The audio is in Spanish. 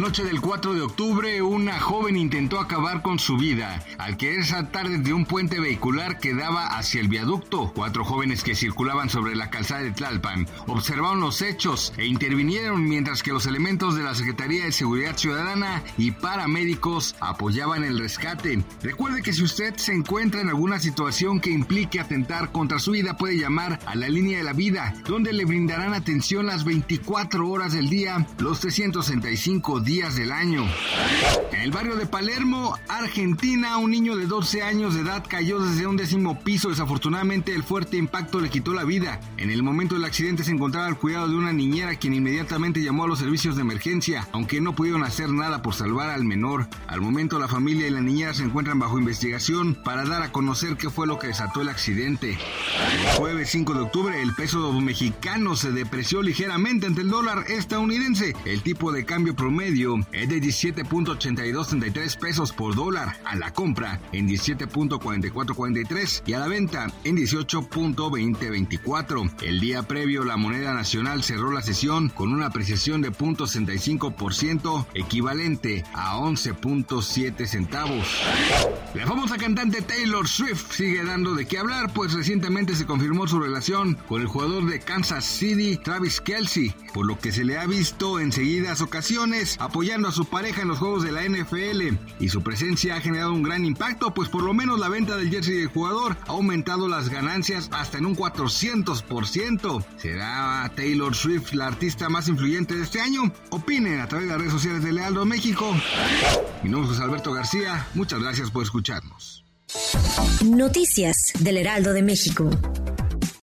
Noche del 4 de octubre, una joven intentó acabar con su vida al querer saltar desde un puente vehicular que daba hacia el viaducto. Cuatro jóvenes que circulaban sobre la calzada de Tlalpan observaron los hechos e intervinieron mientras que los elementos de la Secretaría de Seguridad Ciudadana y paramédicos apoyaban el rescate. Recuerde que si usted se encuentra en alguna situación que implique atentar contra su vida, puede llamar a la línea de la vida, donde le brindarán atención las 24 horas del día, los 365 días del año. En el barrio de Palermo, Argentina, un niño de 12 años de edad cayó desde un décimo piso. Desafortunadamente, el fuerte impacto le quitó la vida. En el momento del accidente se encontraba al cuidado de una niñera quien inmediatamente llamó a los servicios de emergencia, aunque no pudieron hacer nada por salvar al menor. Al momento, la familia y la niñera se encuentran bajo investigación para dar a conocer qué fue lo que desató el accidente. El jueves 5 de octubre, el peso mexicano se depreció ligeramente ante el dólar estadounidense. El tipo de cambio es de 17.8233 pesos por dólar a la compra en 17.4443 y a la venta en 18.2024. El día previo la moneda nacional cerró la sesión con una apreciación de 0.65% equivalente a 11.7 centavos. La famosa cantante Taylor Swift sigue dando de qué hablar, pues recientemente se confirmó su relación con el jugador de Kansas City, Travis Kelsey, por lo que se le ha visto en seguidas ocasiones apoyando a su pareja en los juegos de la NFL y su presencia ha generado un gran impacto, pues por lo menos la venta del jersey del jugador ha aumentado las ganancias hasta en un 400%. ¿Será Taylor Swift la artista más influyente de este año? Opinen a través de las redes sociales de Lealdo México. Mi nombre es Alberto García, muchas gracias por escucharnos. Noticias del Heraldo de México.